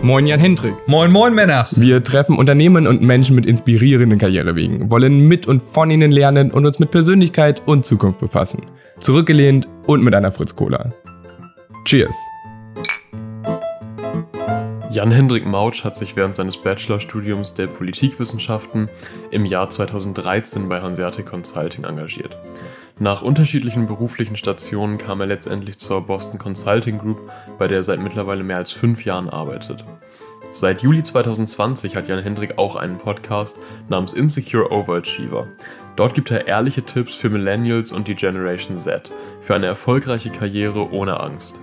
Moin Jan Hendrik. Moin moin Männers. Wir treffen Unternehmen und Menschen mit inspirierenden Karrierewegen, wollen mit und von ihnen lernen und uns mit Persönlichkeit und Zukunft befassen. Zurückgelehnt und mit einer Fritz Cola. Cheers. Jan-Hendrik Mautsch hat sich während seines Bachelorstudiums der Politikwissenschaften im Jahr 2013 bei Hanseatic Consulting engagiert. Nach unterschiedlichen beruflichen Stationen kam er letztendlich zur Boston Consulting Group, bei der er seit mittlerweile mehr als fünf Jahren arbeitet. Seit Juli 2020 hat Jan Hendrik auch einen Podcast namens Insecure Overachiever. Dort gibt er ehrliche Tipps für Millennials und die Generation Z für eine erfolgreiche Karriere ohne Angst.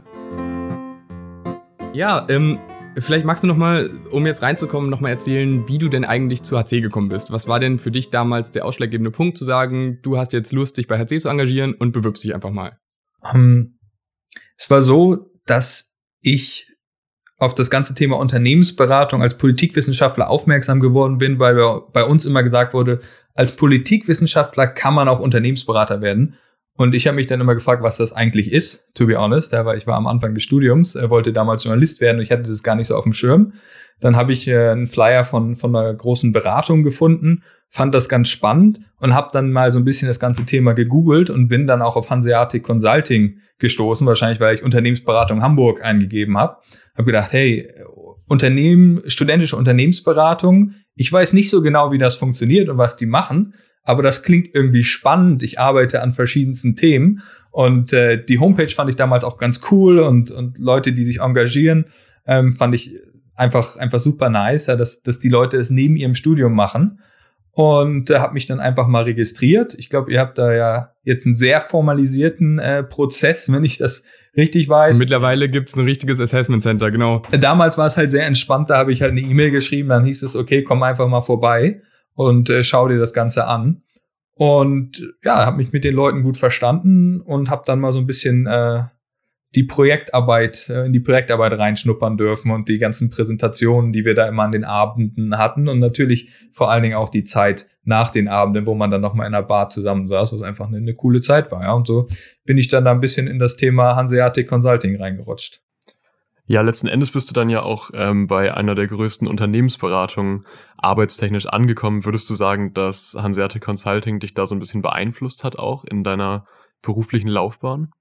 Ja, ähm, Vielleicht magst du noch mal, um jetzt reinzukommen, noch mal erzählen, wie du denn eigentlich zu HC gekommen bist. Was war denn für dich damals der ausschlaggebende Punkt zu sagen, du hast jetzt Lust, dich bei HC zu engagieren und bewirbst dich einfach mal? Um, ähm, es war so, dass ich auf das ganze Thema Unternehmensberatung als Politikwissenschaftler aufmerksam geworden bin, weil bei uns immer gesagt wurde, als Politikwissenschaftler kann man auch Unternehmensberater werden. Und ich habe mich dann immer gefragt, was das eigentlich ist, to be honest. Ja, weil ich war am Anfang des Studiums, er wollte damals Journalist werden und ich hatte das gar nicht so auf dem Schirm. Dann habe ich äh, einen Flyer von, von einer großen Beratung gefunden, fand das ganz spannend und habe dann mal so ein bisschen das ganze Thema gegoogelt und bin dann auch auf Hanseatic Consulting gestoßen, wahrscheinlich weil ich Unternehmensberatung Hamburg eingegeben habe. Habe gedacht, hey, Unternehmen, studentische Unternehmensberatung, ich weiß nicht so genau, wie das funktioniert und was die machen, aber das klingt irgendwie spannend. Ich arbeite an verschiedensten Themen und äh, die Homepage fand ich damals auch ganz cool und, und Leute, die sich engagieren, ähm, fand ich einfach, einfach super nice, ja, dass, dass die Leute es neben ihrem Studium machen und äh, habe mich dann einfach mal registriert. Ich glaube, ihr habt da ja jetzt einen sehr formalisierten äh, Prozess, wenn ich das richtig weiß. Mittlerweile gibt's ein richtiges Assessment Center, genau. Damals war es halt sehr entspannt, da habe ich halt eine E-Mail geschrieben, dann hieß es, okay, komm einfach mal vorbei und äh, schau dir das Ganze an. Und ja, habe mich mit den Leuten gut verstanden und habe dann mal so ein bisschen äh, die Projektarbeit, äh, in die Projektarbeit reinschnuppern dürfen und die ganzen Präsentationen, die wir da immer an den Abenden hatten und natürlich vor allen Dingen auch die Zeit nach den Abenden, wo man dann nochmal in einer Bar zusammensaß, was einfach eine, eine coole Zeit war. Ja, und so bin ich dann da ein bisschen in das Thema Hanseatic Consulting reingerutscht. Ja, letzten Endes bist du dann ja auch ähm, bei einer der größten Unternehmensberatungen arbeitstechnisch angekommen. Würdest du sagen, dass Hanseatic Consulting dich da so ein bisschen beeinflusst hat, auch in deiner beruflichen Laufbahn?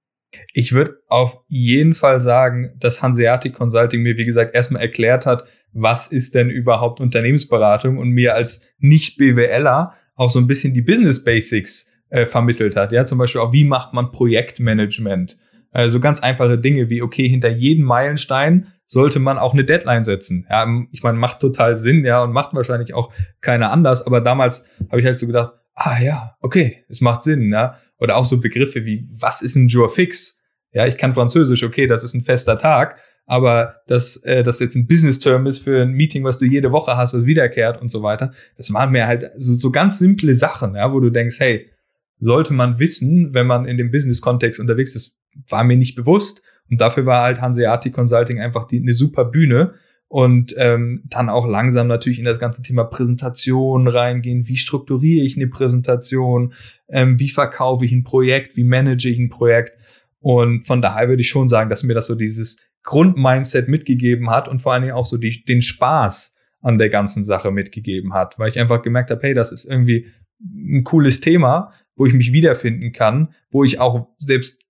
Ich würde auf jeden Fall sagen, dass Hanseatic Consulting mir, wie gesagt, erstmal erklärt hat, was ist denn überhaupt Unternehmensberatung und mir als Nicht-BWLer auch so ein bisschen die Business Basics äh, vermittelt hat. Ja, zum Beispiel auch, wie macht man Projektmanagement? Also ganz einfache Dinge wie, okay, hinter jedem Meilenstein sollte man auch eine Deadline setzen. Ja, ich meine, macht total Sinn, ja, und macht wahrscheinlich auch keiner anders. Aber damals habe ich halt so gedacht, ah ja, okay, es macht Sinn, ja. Oder auch so Begriffe wie, was ist ein Jour fix? Ja, ich kann Französisch, okay, das ist ein fester Tag, aber dass äh, das jetzt ein Business-Term ist für ein Meeting, was du jede Woche hast, was wiederkehrt und so weiter, das waren mir halt so, so ganz simple Sachen, ja, wo du denkst, hey, sollte man wissen, wenn man in dem Business-Kontext unterwegs ist, war mir nicht bewusst. Und dafür war halt Hanseatic Consulting einfach die, eine super Bühne. Und ähm, dann auch langsam natürlich in das ganze Thema Präsentation reingehen. Wie strukturiere ich eine Präsentation? Ähm, wie verkaufe ich ein Projekt? Wie manage ich ein Projekt? Und von daher würde ich schon sagen, dass mir das so dieses Grundmindset mitgegeben hat und vor allen Dingen auch so die, den Spaß an der ganzen Sache mitgegeben hat, weil ich einfach gemerkt habe, hey, das ist irgendwie ein cooles Thema, wo ich mich wiederfinden kann, wo ich auch selbst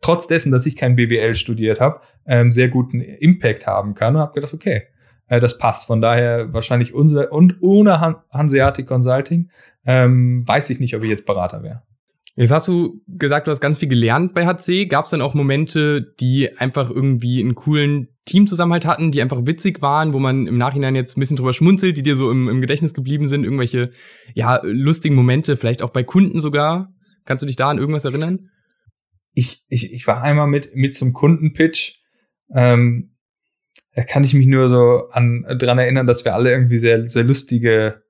trotz dessen, dass ich kein BWL studiert habe, ähm, sehr guten Impact haben kann und habe gedacht, okay, äh, das passt. Von daher wahrscheinlich unser und ohne Han Hanseatic Consulting ähm, weiß ich nicht, ob ich jetzt Berater wäre. Jetzt hast du gesagt, du hast ganz viel gelernt bei HC. Gab es dann auch Momente, die einfach irgendwie einen coolen Teamzusammenhalt hatten, die einfach witzig waren, wo man im Nachhinein jetzt ein bisschen drüber schmunzelt, die dir so im, im Gedächtnis geblieben sind, irgendwelche ja lustigen Momente, vielleicht auch bei Kunden sogar. Kannst du dich da an irgendwas erinnern? Ich, ich, ich war einmal mit, mit zum Kundenpitch. Ähm, da kann ich mich nur so an dran erinnern, dass wir alle irgendwie sehr, sehr lustige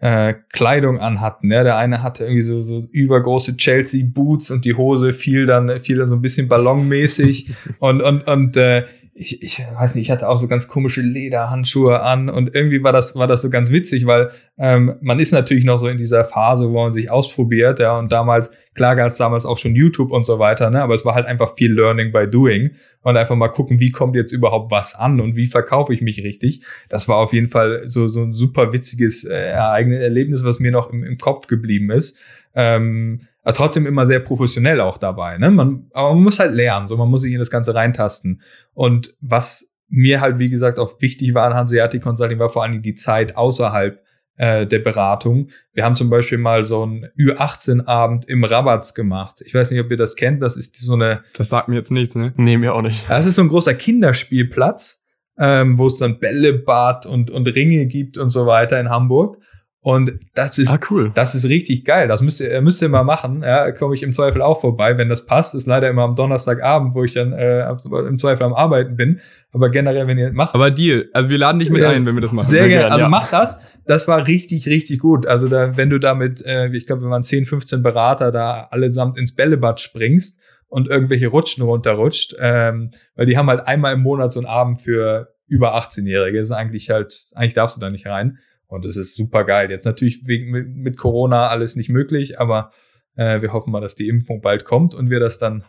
äh, Kleidung anhatten. Ja, der eine hatte irgendwie so, so übergroße Chelsea Boots und die Hose fiel dann fiel dann so ein bisschen ballonmäßig und und und äh, ich, ich weiß nicht, ich hatte auch so ganz komische Lederhandschuhe an und irgendwie war das, war das so ganz witzig, weil ähm, man ist natürlich noch so in dieser Phase, wo man sich ausprobiert, ja, und damals, klar gab es damals auch schon YouTube und so weiter, ne, aber es war halt einfach viel Learning by Doing und einfach mal gucken, wie kommt jetzt überhaupt was an und wie verkaufe ich mich richtig. Das war auf jeden Fall so, so ein super witziges äh, Erlebnis, was mir noch im, im Kopf geblieben ist. Ähm, aber trotzdem immer sehr professionell auch dabei. Ne? Man, aber man muss halt lernen, so man muss sich in das Ganze reintasten. Und was mir halt, wie gesagt, auch wichtig war an Hanseatic Consulting, war vor allem die Zeit außerhalb äh, der Beratung. Wir haben zum Beispiel mal so einen Ü18-Abend im Rabatz gemacht. Ich weiß nicht, ob ihr das kennt. Das ist so eine. Das sagt mir jetzt nichts, ne? Nee, mir auch nicht. Das ist so ein großer Kinderspielplatz, ähm, wo es dann Bällebad und, und Ringe gibt und so weiter in Hamburg. Und das ist, ah, cool. das ist richtig geil. Das müsst ihr, müsst ihr mal machen. Ja, komme ich im Zweifel auch vorbei, wenn das passt. Ist leider immer am Donnerstagabend, wo ich dann äh, im Zweifel am Arbeiten bin. Aber generell, wenn ihr macht. Aber Deal. Also wir laden dich mit ja, ein, wenn wir das machen. Sehr, sehr gerne. Also ja. mach das. Das war richtig, richtig gut. Also da, wenn du damit, äh, ich glaube, wir waren 10, 15 Berater da allesamt ins Bällebad springst und irgendwelche Rutschen runterrutscht, ähm, weil die haben halt einmal im Monat so einen Abend für über 18-Jährige. Das ist eigentlich halt, eigentlich darfst du da nicht rein. Und es ist super geil. Jetzt natürlich wegen, mit, Corona alles nicht möglich, aber äh, wir hoffen mal, dass die Impfung bald kommt und wir das dann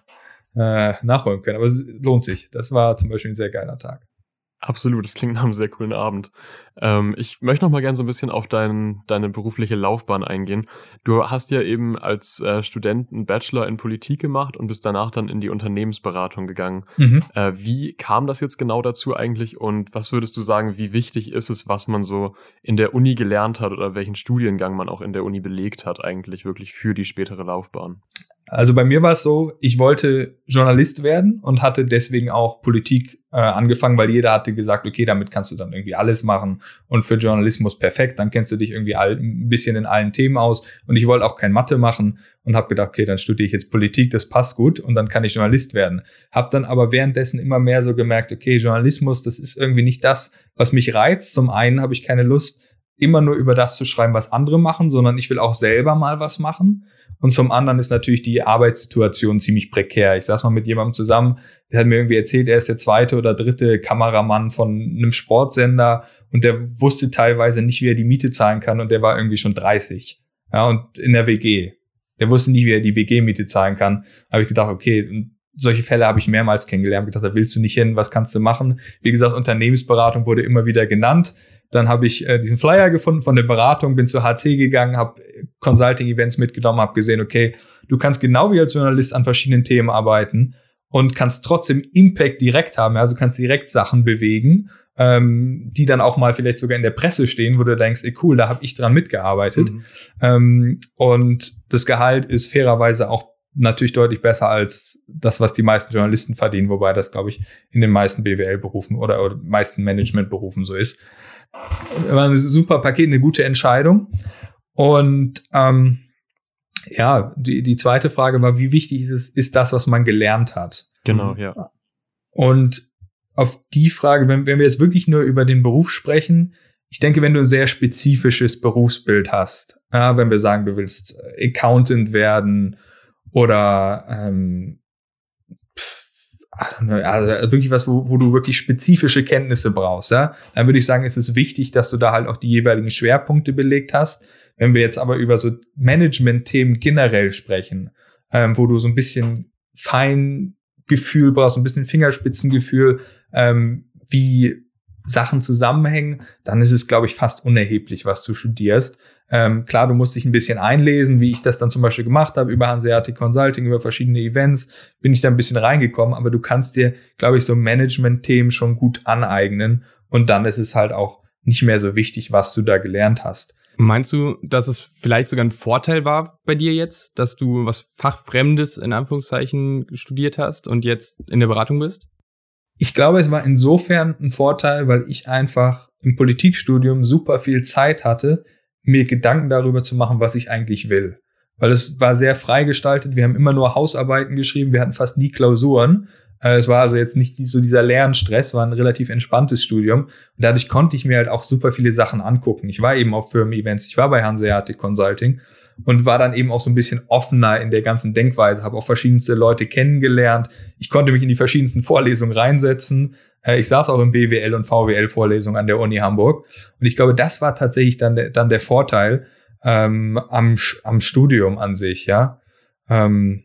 äh, nachholen können. Aber es lohnt sich. Das war zum Beispiel ein sehr geiler Tag. Absolut, das klingt nach einem sehr coolen Abend. Ähm, ich möchte noch mal gerne so ein bisschen auf dein, deine berufliche Laufbahn eingehen. Du hast ja eben als äh, Student einen Bachelor in Politik gemacht und bist danach dann in die Unternehmensberatung gegangen. Mhm. Äh, wie kam das jetzt genau dazu eigentlich und was würdest du sagen, wie wichtig ist es, was man so in der Uni gelernt hat oder welchen Studiengang man auch in der Uni belegt hat, eigentlich wirklich für die spätere Laufbahn? Also bei mir war es so, ich wollte Journalist werden und hatte deswegen auch Politik äh, angefangen, weil jeder hatte gesagt, okay, damit kannst du dann irgendwie alles machen und für Journalismus perfekt, dann kennst du dich irgendwie all, ein bisschen in allen Themen aus und ich wollte auch kein Mathe machen und habe gedacht, okay, dann studiere ich jetzt Politik, das passt gut und dann kann ich Journalist werden. Hab dann aber währenddessen immer mehr so gemerkt, okay, Journalismus, das ist irgendwie nicht das, was mich reizt. Zum einen habe ich keine Lust, immer nur über das zu schreiben, was andere machen, sondern ich will auch selber mal was machen. Und zum anderen ist natürlich die Arbeitssituation ziemlich prekär. Ich saß mal mit jemandem zusammen, der hat mir irgendwie erzählt, er ist der zweite oder dritte Kameramann von einem Sportsender und der wusste teilweise nicht, wie er die Miete zahlen kann und der war irgendwie schon 30. Ja, und in der WG. Der wusste nicht, wie er die WG-Miete zahlen kann. Habe ich gedacht, okay, solche Fälle habe ich mehrmals kennengelernt. Gedacht, da willst du nicht hin, was kannst du machen? Wie gesagt, Unternehmensberatung wurde immer wieder genannt. Dann habe ich äh, diesen Flyer gefunden von der Beratung, bin zu HC gegangen, habe Consulting-Events mitgenommen, habe gesehen, okay, du kannst genau wie als Journalist an verschiedenen Themen arbeiten und kannst trotzdem Impact direkt haben, also kannst direkt Sachen bewegen, ähm, die dann auch mal vielleicht sogar in der Presse stehen, wo du denkst, ey cool, da habe ich dran mitgearbeitet. Mhm. Ähm, und das Gehalt ist fairerweise auch natürlich deutlich besser als das, was die meisten Journalisten verdienen, wobei das, glaube ich, in den meisten BWL-Berufen oder, oder meisten Management-Berufen so ist. War ein super Paket, eine gute Entscheidung. Und ähm, ja, die, die zweite Frage war, wie wichtig ist es, ist das, was man gelernt hat? Genau, ja. Und auf die Frage, wenn, wenn wir jetzt wirklich nur über den Beruf sprechen, ich denke, wenn du ein sehr spezifisches Berufsbild hast, ja, wenn wir sagen, du willst Accountant werden oder ähm, also wirklich was, wo, wo du wirklich spezifische Kenntnisse brauchst, ja, dann würde ich sagen, ist es wichtig, dass du da halt auch die jeweiligen Schwerpunkte belegt hast. Wenn wir jetzt aber über so Management-Themen generell sprechen, ähm, wo du so ein bisschen Feingefühl brauchst, ein bisschen Fingerspitzengefühl, ähm, wie Sachen zusammenhängen, dann ist es, glaube ich, fast unerheblich, was du studierst. Ähm, klar, du musst dich ein bisschen einlesen, wie ich das dann zum Beispiel gemacht habe, über Hanseatic Consulting, über verschiedene Events, bin ich da ein bisschen reingekommen, aber du kannst dir, glaube ich, so Management-Themen schon gut aneignen und dann ist es halt auch nicht mehr so wichtig, was du da gelernt hast. Meinst du, dass es vielleicht sogar ein Vorteil war bei dir jetzt, dass du was Fachfremdes in Anführungszeichen studiert hast und jetzt in der Beratung bist? Ich glaube, es war insofern ein Vorteil, weil ich einfach im Politikstudium super viel Zeit hatte, mir Gedanken darüber zu machen, was ich eigentlich will. Weil es war sehr freigestaltet. Wir haben immer nur Hausarbeiten geschrieben. Wir hatten fast nie Klausuren. Äh, es war also jetzt nicht so dieser Lernstress, war ein relativ entspanntes Studium. Und dadurch konnte ich mir halt auch super viele Sachen angucken. Ich war eben auf Firmen-Events, ich war bei Hanseatic Consulting und war dann eben auch so ein bisschen offener in der ganzen Denkweise, habe auch verschiedenste Leute kennengelernt. Ich konnte mich in die verschiedensten Vorlesungen reinsetzen Äh, ich saß auch in BWL und VWL-Vorlesungen an der Uni Hamburg. Und ich glaube, das war tatsächlich dann, der, dann der Vorteil ähm, am, am Studium an sich, ja. Ähm,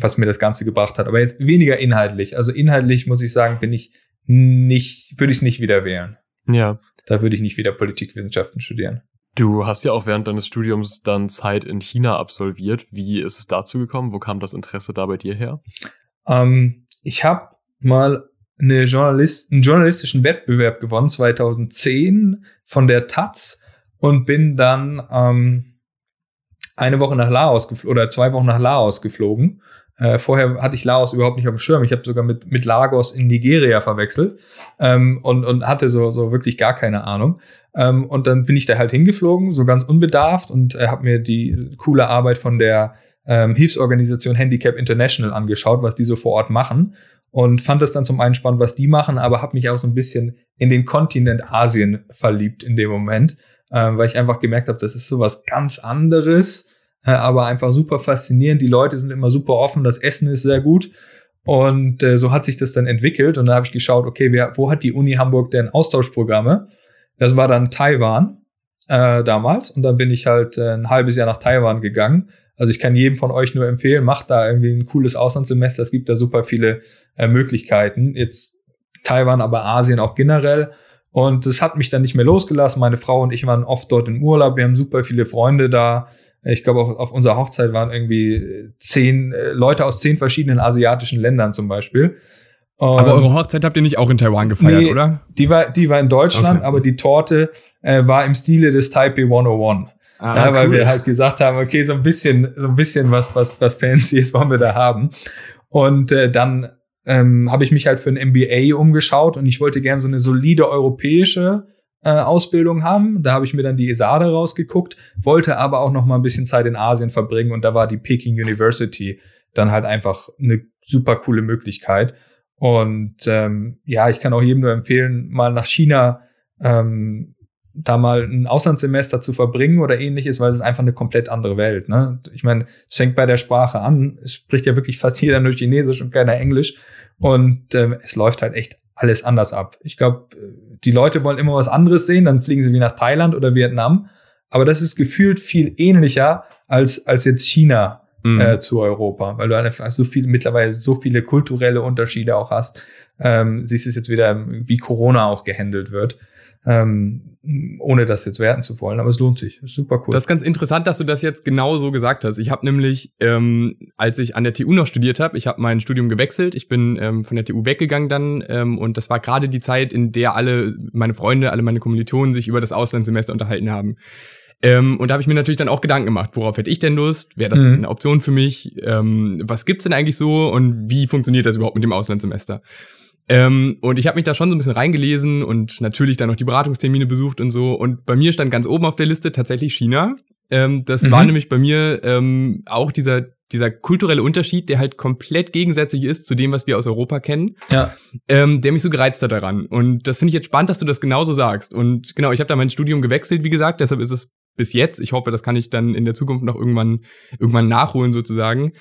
was mir das Ganze gebracht hat. Aber jetzt weniger inhaltlich. Also inhaltlich muss ich sagen, bin ich nicht, würde ich es nicht wieder wählen. Ja. Da würde ich nicht wieder Politikwissenschaften studieren. Du hast ja auch während deines Studiums dann Zeit in China absolviert. Wie ist es dazu gekommen? Wo kam das Interesse da bei dir her? Ähm, ich habe mal eine Journalist, einen journalistischen Wettbewerb gewonnen, 2010 von der Taz und bin dann ähm, eine Woche nach Laos oder zwei Wochen nach Laos geflogen. Äh, vorher hatte ich Laos überhaupt nicht auf dem Schirm. Ich habe sogar mit, mit Lagos in Nigeria verwechselt ähm, und, und hatte so, so wirklich gar keine Ahnung. Ähm, und dann bin ich da halt hingeflogen, so ganz unbedarft und äh, habe mir die coole Arbeit von der ähm, Hilfsorganisation Handicap International angeschaut, was die so vor Ort machen und fand das dann zum einen spannend, was die machen, aber habe mich auch so ein bisschen in den Kontinent Asien verliebt in dem Moment, äh, weil ich einfach gemerkt habe, das ist so was ganz anderes, aber einfach super faszinierend. Die Leute sind immer super offen, das Essen ist sehr gut. Und äh, so hat sich das dann entwickelt. Und da habe ich geschaut, okay, wer, wo hat die Uni Hamburg denn Austauschprogramme? Das war dann Taiwan äh, damals. Und dann bin ich halt äh, ein halbes Jahr nach Taiwan gegangen also ich kann jedem von euch nur empfehlen, macht da irgendwie ein cooles Auslandssemester. Es gibt da super viele äh, Möglichkeiten. Jetzt Taiwan, aber Asien auch generell. Und es hat mich dann nicht mehr losgelassen. Meine Frau und ich waren oft dort im Urlaub. Wir haben super viele Freunde da. Ich glaube, auf, auf unserer Hochzeit waren irgendwie zehn äh, Leute aus zehn verschiedenen asiatischen Ländern zum Beispiel. Und aber eure Hochzeit habt ihr nicht auch in Taiwan gefeiert, nee, oder? Die war, die war in Deutschland, okay. aber die Torte äh, war im Stile des Taipei 101. Ah, ja, weil cool. wir halt gesagt haben, okay, so ein bisschen, so ein bisschen was, was, was fancy ist, wollen wir da haben. Und äh, dann ähm, habe ich mich halt für ein MBA umgeschaut und ich wollte gern so eine solide europäische äh, Ausbildung haben. Da habe ich mir dann die ESADE rausgeguckt, wollte aber auch noch mal ein bisschen Zeit in Asien verbringen und da war die Peking University dann halt einfach eine super coole Möglichkeit. Und ähm, ja, ich kann auch jedem nur empfehlen, mal nach China ähm, da mal ein Auslandssemester zu verbringen oder ähnliches, weil es ist einfach eine komplett andere Welt. Ne? Ich meine, es fängt bei der Sprache an. Es spricht ja wirklich fast jeder nur Chinesisch und keiner Englisch. Und ähm, es läuft halt echt alles anders ab. Ich glaube, die Leute wollen immer was anderes sehen, dann fliegen sie wie nach Thailand oder Vietnam. Aber das ist gefühlt viel ähnlicher als, als jetzt China mhm. äh, zu Europa, weil du einfach so viel, mittlerweile so viele kulturelle Unterschiede auch hast. Ähm, siehst es jetzt wieder, wie Corona auch gehandelt wird. Ähm, ohne das jetzt werten zu wollen, aber es lohnt sich. Ist super cool. Das ist ganz interessant, dass du das jetzt genau so gesagt hast. Ich habe nämlich, ähm, als ich an der TU noch studiert habe, ich habe mein Studium gewechselt. Ich bin ähm, von der TU weggegangen dann ähm, und das war gerade die Zeit, in der alle meine Freunde, alle meine Kommilitonen sich über das Auslandssemester unterhalten haben. Ähm, und da habe ich mir natürlich dann auch Gedanken gemacht, worauf hätte ich denn Lust? Wäre das mhm. eine Option für mich? Ähm, was gibt's denn eigentlich so und wie funktioniert das überhaupt mit dem Auslandssemester? Ähm, und ich habe mich da schon so ein bisschen reingelesen und natürlich dann noch die Beratungstermine besucht und so. Und bei mir stand ganz oben auf der Liste tatsächlich China. Ähm, das mhm. war nämlich bei mir ähm, auch dieser dieser kulturelle Unterschied, der halt komplett gegensätzlich ist zu dem, was wir aus Europa kennen, ja. ähm, der mich so gereizt hat daran. Und das finde ich jetzt spannend, dass du das genauso sagst. Und genau, ich habe da mein Studium gewechselt, wie gesagt, deshalb ist es bis jetzt, ich hoffe, das kann ich dann in der Zukunft noch irgendwann, irgendwann nachholen sozusagen,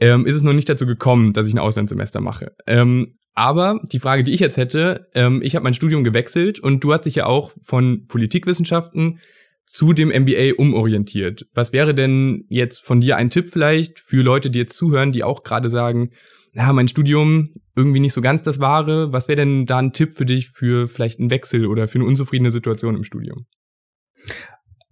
ähm, ist es noch nicht dazu gekommen, dass ich ein Auslandssemester mache. Ähm, aber die Frage, die ich jetzt hätte, ähm, ich habe mein Studium gewechselt und du hast dich ja auch von Politikwissenschaften zu dem MBA umorientiert. Was wäre denn jetzt von dir ein Tipp vielleicht für Leute, die jetzt zuhören, die auch gerade sagen, ja, mein Studium irgendwie nicht so ganz das Wahre. Was wäre denn da ein Tipp für dich für vielleicht einen Wechsel oder für eine unzufriedene Situation im Studium?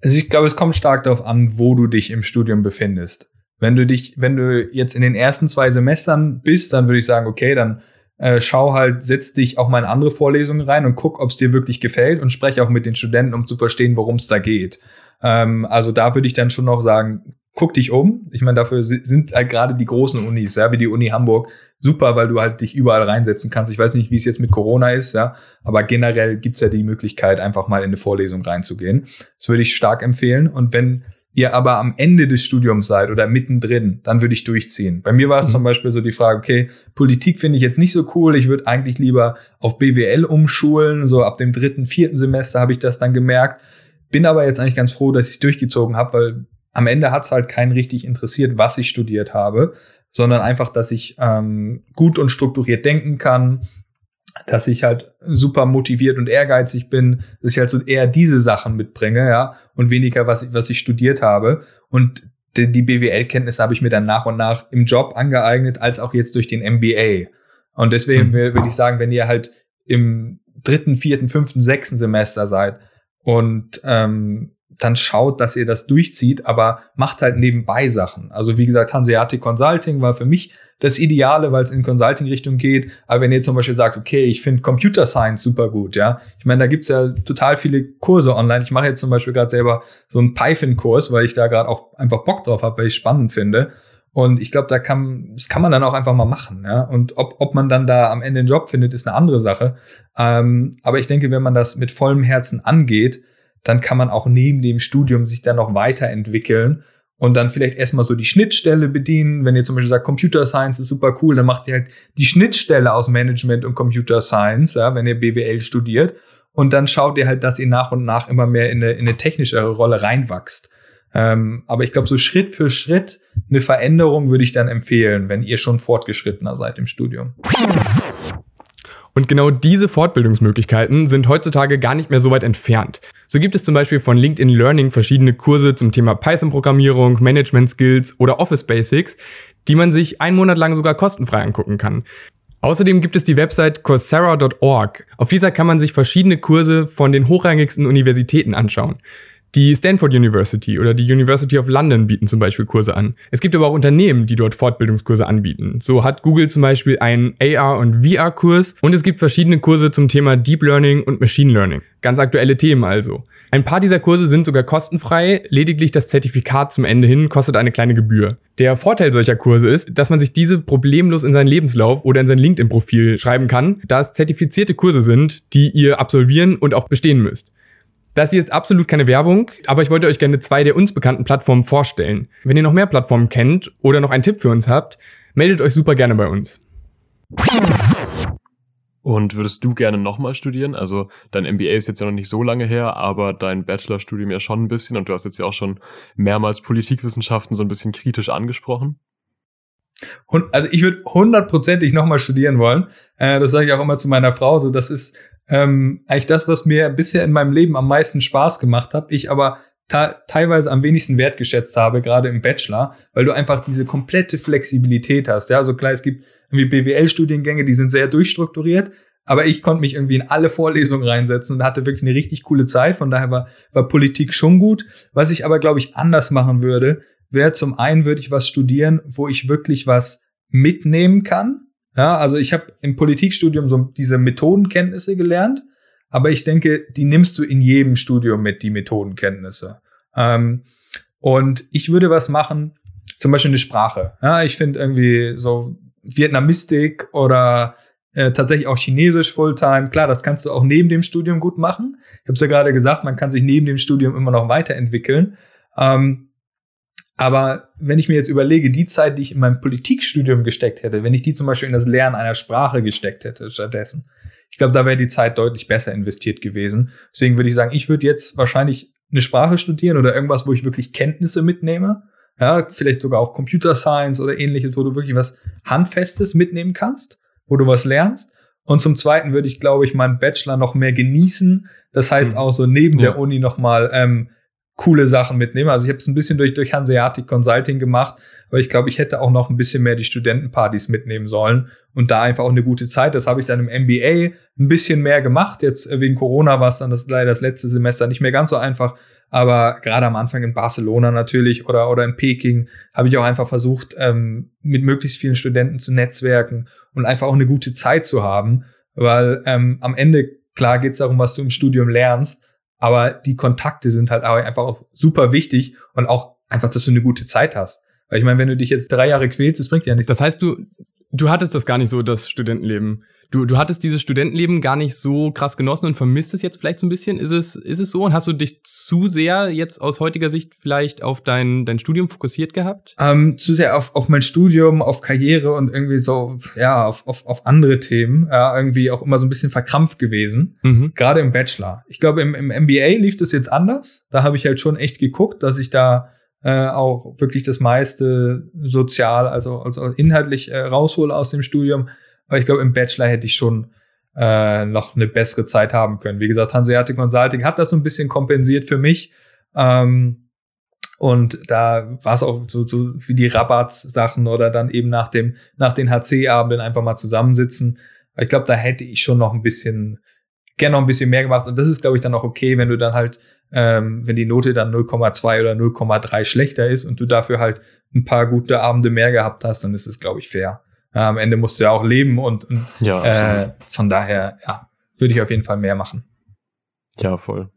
Also ich glaube, es kommt stark darauf an, wo du dich im Studium befindest. Wenn du dich, wenn du jetzt in den ersten zwei Semestern bist, dann würde ich sagen, okay, dann äh, schau halt, setz dich auch mal in andere Vorlesungen rein und guck, ob es dir wirklich gefällt und spreche auch mit den Studenten, um zu verstehen, worum es da geht. Ähm, also da würde ich dann schon noch sagen, guck dich um. Ich meine, dafür sind halt gerade die großen Unis, ja, wie die Uni Hamburg, super, weil du halt dich überall reinsetzen kannst. Ich weiß nicht, wie es jetzt mit Corona ist, ja, aber generell gibt's ja die Möglichkeit, einfach mal in eine Vorlesung reinzugehen. Das würde ich stark empfehlen. Und wenn ihr aber am Ende des Studiums seid oder mittendrin, dann würde ich durchziehen. Bei mir war es mhm. zum Beispiel so die Frage, okay, Politik finde ich jetzt nicht so cool, ich würde eigentlich lieber auf BWL umschulen, so ab dem dritten, vierten Semester habe ich das dann gemerkt. Bin aber jetzt eigentlich ganz froh, dass ich es durchgezogen habe, weil am Ende hat es halt keinen richtig interessiert, was ich studiert habe, sondern einfach, dass ich ähm, gut und strukturiert denken kann, dass ich halt super motiviert und ehrgeizig bin, dass ich halt so eher diese Sachen mitbringe, ja, und weniger was ich, was ich studiert habe. Und die, die BWL-Kenntnisse habe ich mir dann nach und nach im Job angeeignet, als auch jetzt durch den MBA. Und deswegen mhm. würde ich sagen, wenn ihr halt im dritten, vierten, fünften, sechsten Semester seid und ähm, dann schaut, dass ihr das durchzieht, aber macht halt nebenbei Sachen. Also wie gesagt, Hanseatic Consulting war für mich das Ideale, weil es in Consulting-Richtung geht. Aber wenn ihr zum Beispiel sagt, okay, ich finde Computer Science super gut, ja, ich meine, da gibt's ja total viele Kurse online. Ich mache jetzt zum Beispiel gerade selber so einen Python-Kurs, weil ich da gerade auch einfach Bock drauf habe, weil ich spannend finde. Und ich glaube, da kann, das kann man dann auch einfach mal machen, ja. Und ob, ob man dann da am Ende einen Job findet, ist eine andere Sache. Ähm, aber ich denke, wenn man das mit vollem Herzen angeht, dann kann man auch neben dem Studium sich dann noch weiterentwickeln und dann vielleicht erstmal so die Schnittstelle bedienen. Wenn ihr zum Beispiel sagt, Computer Science ist super cool, dann macht ihr halt die Schnittstelle aus Management und Computer Science, ja, wenn ihr BWL studiert. Und dann schaut ihr halt, dass ihr nach und nach immer mehr in eine, in eine technischere Rolle reinwachst. Ähm, aber ich glaube, so Schritt für Schritt eine Veränderung würde ich dann empfehlen, wenn ihr schon fortgeschrittener seid im Studium. Und genau diese Fortbildungsmöglichkeiten sind heutzutage gar nicht mehr so weit entfernt. So gibt es zum Beispiel von LinkedIn Learning verschiedene Kurse zum Thema Python-Programmierung, Management-Skills oder Office Basics, die man sich einen Monat lang sogar kostenfrei angucken kann. Außerdem gibt es die Website Coursera.org. Auf dieser kann man sich verschiedene Kurse von den hochrangigsten Universitäten anschauen. Die Stanford University oder die University of London bieten zum Beispiel Kurse an. Es gibt aber auch Unternehmen, die dort Fortbildungskurse anbieten. So hat Google zum Beispiel einen AR- und VR-Kurs und es gibt verschiedene Kurse zum Thema Deep Learning und Machine Learning. Ganz aktuelle Themen also. Ein paar dieser Kurse sind sogar kostenfrei, lediglich das Zertifikat zum Ende hin kostet eine kleine Gebühr. Der Vorteil solcher Kurse ist, dass man sich diese problemlos in seinen Lebenslauf oder in sein LinkedIn-Profil schreiben kann, da es zertifizierte Kurse sind, die ihr absolvieren und auch bestehen müsst. Das hier ist absolut keine Werbung, aber ich wollte euch gerne zwei der uns bekannten Plattformen vorstellen. Wenn ihr noch mehr Plattformen kennt oder noch einen Tipp für uns habt, meldet euch super gerne bei uns. Und würdest du gerne nochmal studieren? Also dein MBA ist jetzt ja noch nicht so lange her, aber dein Bachelorstudium ja schon ein bisschen und du hast jetzt ja auch schon mehrmals Politikwissenschaften so ein bisschen kritisch angesprochen. Also ich würde hundertprozentig nochmal studieren wollen. Äh, das sage ich auch immer zu meiner Frau. So, das ist ähm, eigentlich das, was mir bisher in meinem Leben am meisten Spaß gemacht hat. Ich aber teilweise am wenigsten wertgeschätzt habe, gerade im Bachelor, weil du einfach diese komplette Flexibilität hast. Ja, so klar, es gibt irgendwie BWL-Studiengänge, die sind sehr durchstrukturiert, aber ich konnte mich irgendwie in alle Vorlesungen reinsetzen und hatte wirklich eine richtig coole Zeit. Von daher war, war Politik schon gut. Was ich aber, glaube ich, anders machen würde, wäre zum einen würde ich was studieren, wo ich wirklich was mitnehmen kann. Ja, also ich habe im Politikstudium so diese Methodenkenntnisse gelernt, aber ich denke, die nimmst du in jedem Studium mit, die Methodenkenntnisse. Ähm, und ich würde was machen, zum Beispiel eine Sprache. Ja, ich finde irgendwie so Vietnamistik oder äh, tatsächlich auch Chinesisch Fulltime. Klar, das kannst du auch neben dem Studium gut machen. Ich habe es ja gerade gesagt, man kann sich neben dem Studium immer noch weiterentwickeln. Ähm, aber wenn ich mir jetzt überlege, die Zeit, die ich in mein Politikstudium gesteckt hätte, wenn ich die zum Beispiel in das Lernen einer Sprache gesteckt hätte stattdessen, ich glaube, da wäre die Zeit deutlich besser investiert gewesen. Deswegen würde ich sagen, ich würde jetzt wahrscheinlich eine Sprache studieren oder irgendwas, wo ich wirklich Kenntnisse mitnehme. Ja, vielleicht sogar auch Computer Science oder ähnliches, wo du wirklich was Handfestes mitnehmen kannst, wo du was lernst. Und zum Zweiten würde ich, glaube ich, meinen Bachelor noch mehr genießen. Das heißt mhm. auch so neben ja. der Uni noch mal ähm, coole Sachen mitnehmen. Also ich habe es ein bisschen durch, durch Hanseatic Consulting gemacht, aber ich glaube, ich hätte auch noch ein bisschen mehr die Studentenpartys mitnehmen sollen und da einfach auch eine gute Zeit. Das habe ich dann im MBA ein bisschen mehr gemacht. Jetzt äh, wegen Corona war es dann das, leider das letzte Semester nicht mehr ganz so einfach. Aber gerade am Anfang in Barcelona natürlich oder, oder in Peking habe ich auch einfach versucht, ähm, mit möglichst vielen Studenten zu netzwerken und einfach auch eine gute Zeit zu haben. Weil ähm, am Ende, klar geht es darum, was du im Studium lernst, aber die Kontakte sind halt einfach auch super wichtig und auch einfach, dass du eine gute Zeit hast. Weil ich meine, wenn du dich jetzt drei Jahre quälst, das bringt ja nichts. Das heißt, du, du hattest das gar nicht so, das Studentenleben du, du hattest dieses Studentenleben gar nicht so krass genossen und vermisst es jetzt vielleicht so ein bisschen. Ist es, ist es so? Und hast du dich zu sehr jetzt aus heutiger Sicht vielleicht auf dein, dein Studium fokussiert gehabt? Ähm, zu sehr auf, auf mein Studium, auf Karriere und irgendwie so, ja, auf, auf, auf andere Themen. Ja, irgendwie auch immer so ein bisschen verkrampft gewesen. Mhm. Gerade im Bachelor. Ich glaube, im, im MBA lief das jetzt anders. Da habe ich halt schon echt geguckt, dass ich da äh, auch wirklich das meiste sozial, also, also inhaltlich äh, raushole aus dem Studium. Aber ich glaube, im Bachelor hätte ich schon äh, noch eine bessere Zeit haben können. Wie gesagt, Hanseatic Consulting hat das so ein bisschen kompensiert für mich. Ähm, und da war es auch so, so wie die Rabatts-Sachen oder dann eben nach dem, nach den HC-Abenden einfach mal zusammensitzen. Ich glaube, da hätte ich schon noch ein bisschen, gerne noch ein bisschen mehr gemacht. Und das ist, glaube ich, dann auch okay, wenn du dann halt, ähm, wenn die Note dann 0,2 oder 0,3 schlechter ist und du dafür halt ein paar gute Abende mehr gehabt hast, dann ist es, glaube ich, fair. Ja, am Ende musst du ja auch leben und, und ja, äh, von daher, ja, würde ich auf jeden Fall mehr machen. Ja, voll.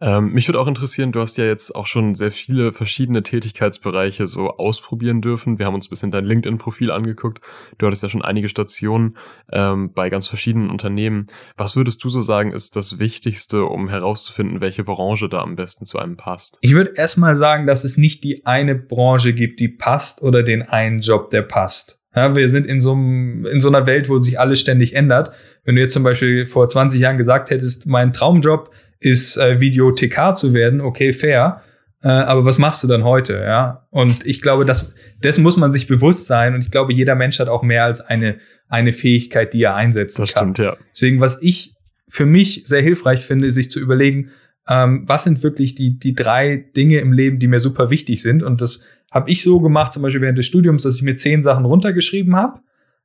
Ähm, mich würde auch interessieren, du hast ja jetzt auch schon sehr viele verschiedene Tätigkeitsbereiche so ausprobieren dürfen. Wir haben uns ein bisschen dein LinkedIn-Profil angeguckt. Du hattest ja schon einige Stationen ähm, bei ganz verschiedenen Unternehmen. Was würdest du so sagen, ist das Wichtigste, um herauszufinden, welche Branche da am besten zu einem passt? Ich würde erstmal sagen, dass es nicht die eine Branche gibt, die passt oder den einen Job, der passt. Ja, wir sind in so, einem, in so einer Welt, wo sich alles ständig ändert. Wenn du jetzt zum Beispiel vor 20 Jahren gesagt hättest, mein Traumjob ist äh, Video TK zu werden, okay, fair. Äh, aber was machst du dann heute, ja? Und ich glaube, das, dessen muss man sich bewusst sein. Und ich glaube, jeder Mensch hat auch mehr als eine, eine Fähigkeit, die er einsetzen das kann. Stimmt, ja. Deswegen, was ich für mich sehr hilfreich finde, ist sich zu überlegen, ähm, was sind wirklich die, die drei Dinge im Leben, die mir super wichtig sind. Und das habe ich so gemacht, zum Beispiel während des Studiums, dass ich mir zehn Sachen runtergeschrieben habe.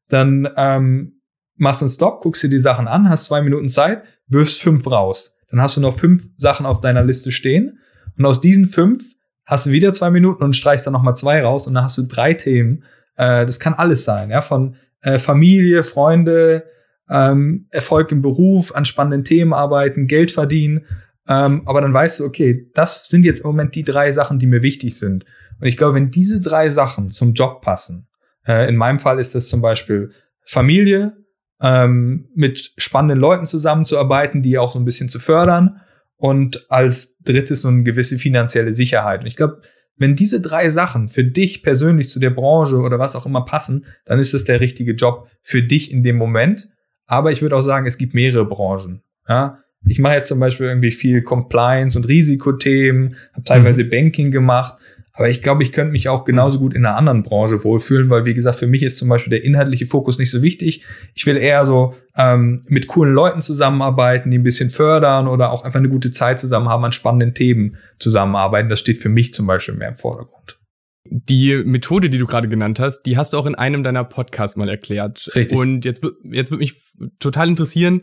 Dann ähm, machst du einen Stop, guckst dir die Sachen an, hast zwei Minuten Zeit, wirfst fünf raus. Dann hast du noch fünf Sachen auf deiner Liste stehen. Und aus diesen fünf hast du wieder zwei Minuten und streichst dann nochmal zwei raus und dann hast du drei Themen. Äh, das kann alles sein, ja, von äh, Familie, Freunde, ähm, Erfolg im Beruf, an spannenden Themen arbeiten, Geld verdienen. Ähm, aber dann weißt du, okay, das sind jetzt im Moment die drei Sachen, die mir wichtig sind. Und ich glaube, wenn diese drei Sachen zum Job passen, äh, in meinem Fall ist das zum Beispiel Familie, ähm, mit spannenden Leuten zusammenzuarbeiten, die auch so ein bisschen zu fördern und als drittes so eine gewisse finanzielle Sicherheit. Und ich glaube, wenn diese drei Sachen für dich persönlich zu der Branche oder was auch immer passen, dann ist es der richtige Job für dich in dem Moment. Aber ich würde auch sagen, es gibt mehrere Branchen. Ja? Ich mache jetzt zum Beispiel irgendwie viel Compliance und Risikothemen, habe teilweise mhm. Banking gemacht. Aber ich glaube, ich könnte mich auch genauso gut in einer anderen Branche wohlfühlen, weil, wie gesagt, für mich ist zum Beispiel der inhaltliche Fokus nicht so wichtig. Ich will eher so ähm, mit coolen Leuten zusammenarbeiten, die ein bisschen fördern oder auch einfach eine gute Zeit zusammen haben, an spannenden Themen zusammenarbeiten. Das steht für mich zum Beispiel mehr im Vordergrund. Die Methode, die du gerade genannt hast, die hast du auch in einem deiner Podcasts mal erklärt. Richtig. Und jetzt, jetzt würde mich total interessieren,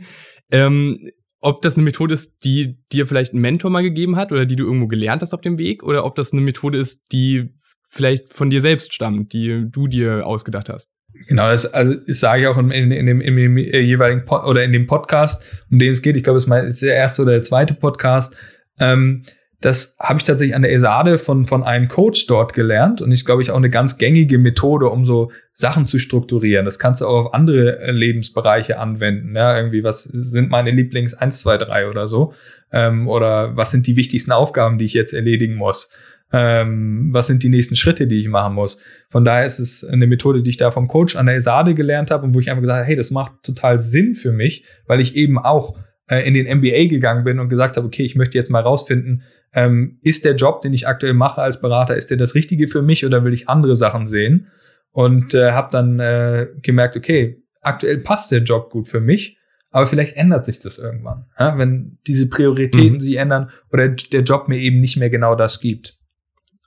ähm, ob das eine Methode ist, die dir vielleicht ein Mentor mal gegeben hat oder die du irgendwo gelernt hast auf dem Weg oder ob das eine Methode ist, die vielleicht von dir selbst stammt, die du dir ausgedacht hast. Genau, das, also das sage ich auch in, in, in, dem, in dem äh, jeweiligen Pod, oder in dem Podcast, um den es geht. Ich glaube, es ist der erste oder der zweite Podcast. Ähm, das habe ich tatsächlich an der ESADE von, von einem Coach dort gelernt und ist, glaube ich, auch eine ganz gängige Methode, um so Sachen zu strukturieren. Das kannst du auch auf andere äh, Lebensbereiche anwenden. Ja, irgendwie, was sind meine Lieblings 1, 2, 3 oder so? Ähm, oder was sind die wichtigsten Aufgaben, die ich jetzt erledigen muss? Ähm, was sind die nächsten Schritte, die ich machen muss? Von daher ist es eine Methode, die ich da vom Coach an der ESADE gelernt habe und wo ich einfach gesagt habe, hey, das macht total Sinn für mich, weil ich eben auch äh, in den MBA gegangen bin und gesagt habe, okay, ich möchte jetzt mal rausfinden, ähm, ist der Job, den ich aktuell mache als Berater, ist der das Richtige für mich oder will ich andere Sachen sehen? Und äh, habe dann äh, gemerkt, okay, aktuell passt der Job gut für mich, aber vielleicht ändert sich das irgendwann, ja? wenn diese Prioritäten mhm. sich ändern oder der Job mir eben nicht mehr genau das gibt.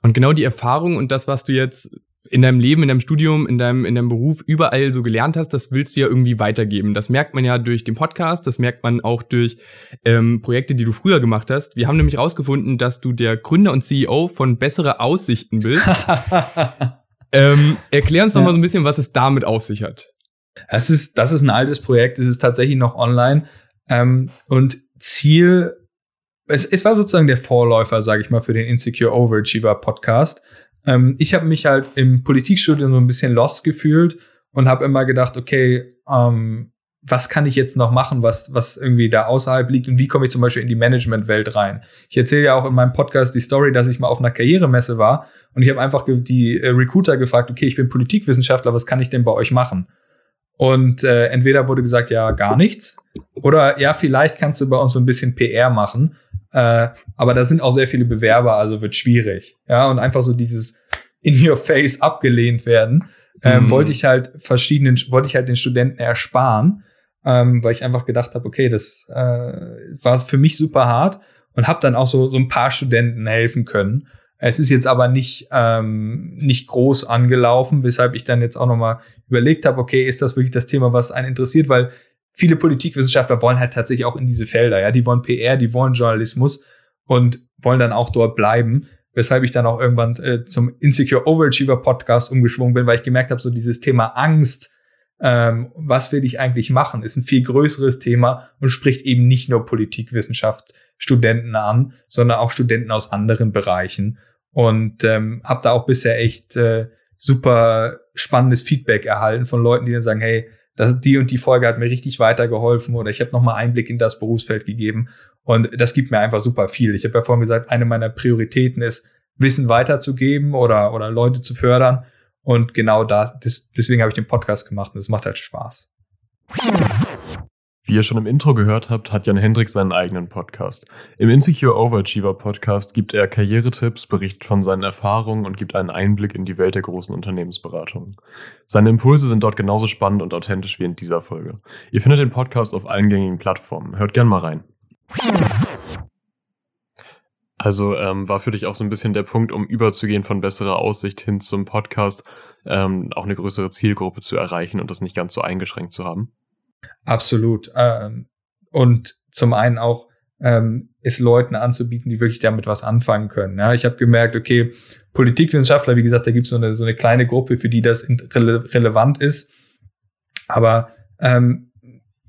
Und genau die Erfahrung und das, was du jetzt in deinem Leben, in deinem Studium, in deinem, in deinem Beruf überall so gelernt hast, das willst du ja irgendwie weitergeben. Das merkt man ja durch den Podcast, das merkt man auch durch ähm, Projekte, die du früher gemacht hast. Wir haben nämlich rausgefunden, dass du der Gründer und CEO von Bessere Aussichten bist. ähm, erklär uns doch ja. mal so ein bisschen, was es damit auf sich hat. Das ist, das ist ein altes Projekt, es ist tatsächlich noch online. Ähm, und Ziel, es, es war sozusagen der Vorläufer, sage ich mal, für den Insecure Overachiever Podcast. Ähm, ich habe mich halt im Politikstudium so ein bisschen lost gefühlt und habe immer gedacht, okay, ähm, was kann ich jetzt noch machen, was, was irgendwie da außerhalb liegt und wie komme ich zum Beispiel in die Managementwelt rein? Ich erzähle ja auch in meinem Podcast die Story, dass ich mal auf einer Karrieremesse war und ich habe einfach die äh, Recruiter gefragt, okay, ich bin Politikwissenschaftler, was kann ich denn bei euch machen? Und äh, entweder wurde gesagt, ja, gar nichts, oder ja, vielleicht kannst du bei uns so ein bisschen PR machen. Äh, aber da sind auch sehr viele Bewerber, also wird schwierig. Ja, und einfach so dieses in your face abgelehnt werden, ähm, mhm. wollte ich halt verschiedenen, wollte ich halt den Studenten ersparen. ähm, weil ich einfach gedacht habe, okay, das äh, war für mich super hart und habe dann auch so, so ein paar Studenten helfen können. Es ist jetzt aber nicht, ähm, nicht groß angelaufen, weshalb ich dann jetzt auch nochmal überlegt habe, okay, ist das wirklich das Thema, was einen interessiert? Weil viele Politikwissenschaftler wollen halt tatsächlich auch in diese Felder, ja, die wollen PR, die wollen Journalismus und wollen dann auch dort bleiben. Weshalb ich dann auch irgendwann äh, zum Insecure Overachiever Podcast umgeschwungen bin, weil ich gemerkt habe, so dieses Thema Angst, ähm, was will ich eigentlich machen, ist ein viel größeres Thema und spricht eben nicht nur Politikwissenschaft Studenten an, sondern auch Studenten aus anderen Bereichen. Und ähm, habe da auch bisher echt äh, super spannendes Feedback erhalten von Leuten, die dann sagen, hey, das, die und die Folge hat mir richtig weitergeholfen oder ich habe nochmal Einblick in das Berufsfeld gegeben. Und das gibt mir einfach super viel. Ich habe ja vorhin gesagt, eine meiner Prioritäten ist, Wissen weiterzugeben oder, oder Leute zu fördern. Und genau da, das, deswegen habe ich den Podcast gemacht und es macht halt Spaß. Wie ihr schon im Intro gehört habt, hat Jan Hendrik seinen eigenen Podcast. Im Insecure Overachiever Podcast gibt er Karrieretipps, berichtet von seinen Erfahrungen und gibt einen Einblick in die Welt der großen Unternehmensberatung. Seine Impulse sind dort genauso spannend und authentisch wie in dieser Folge. Ihr findet den Podcast auf allen gängigen Plattformen. Hört gern mal rein. Also ähm, war für dich auch so ein bisschen der Punkt, um überzugehen von besserer Aussicht hin zum Podcast, ähm, auch eine größere Zielgruppe zu erreichen und das nicht ganz so eingeschränkt zu haben? Absolut. Ähm, und zum einen auch ähm, es Leuten anzubieten, die wirklich damit was anfangen können. Ja, ich habe gemerkt, okay, Politikwissenschaftler, wie gesagt, da gibt es so eine, so eine kleine Gruppe, für die das rele relevant ist. Aber ähm,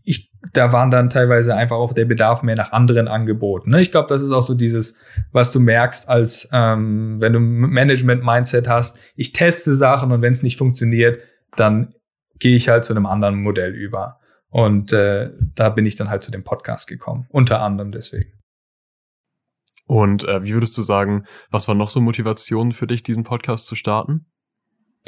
ich, da waren dann teilweise einfach auch der Bedarf mehr nach anderen Angeboten. Ne? Ich glaube, das ist auch so dieses, was du merkst, als ähm, wenn du Management-Mindset hast, ich teste Sachen und wenn es nicht funktioniert, dann gehe ich halt zu einem anderen Modell über. Und äh, da bin ich dann halt zu dem Podcast gekommen, unter anderem deswegen. Und äh, wie würdest du sagen, was war noch so Motivation für dich, diesen Podcast zu starten?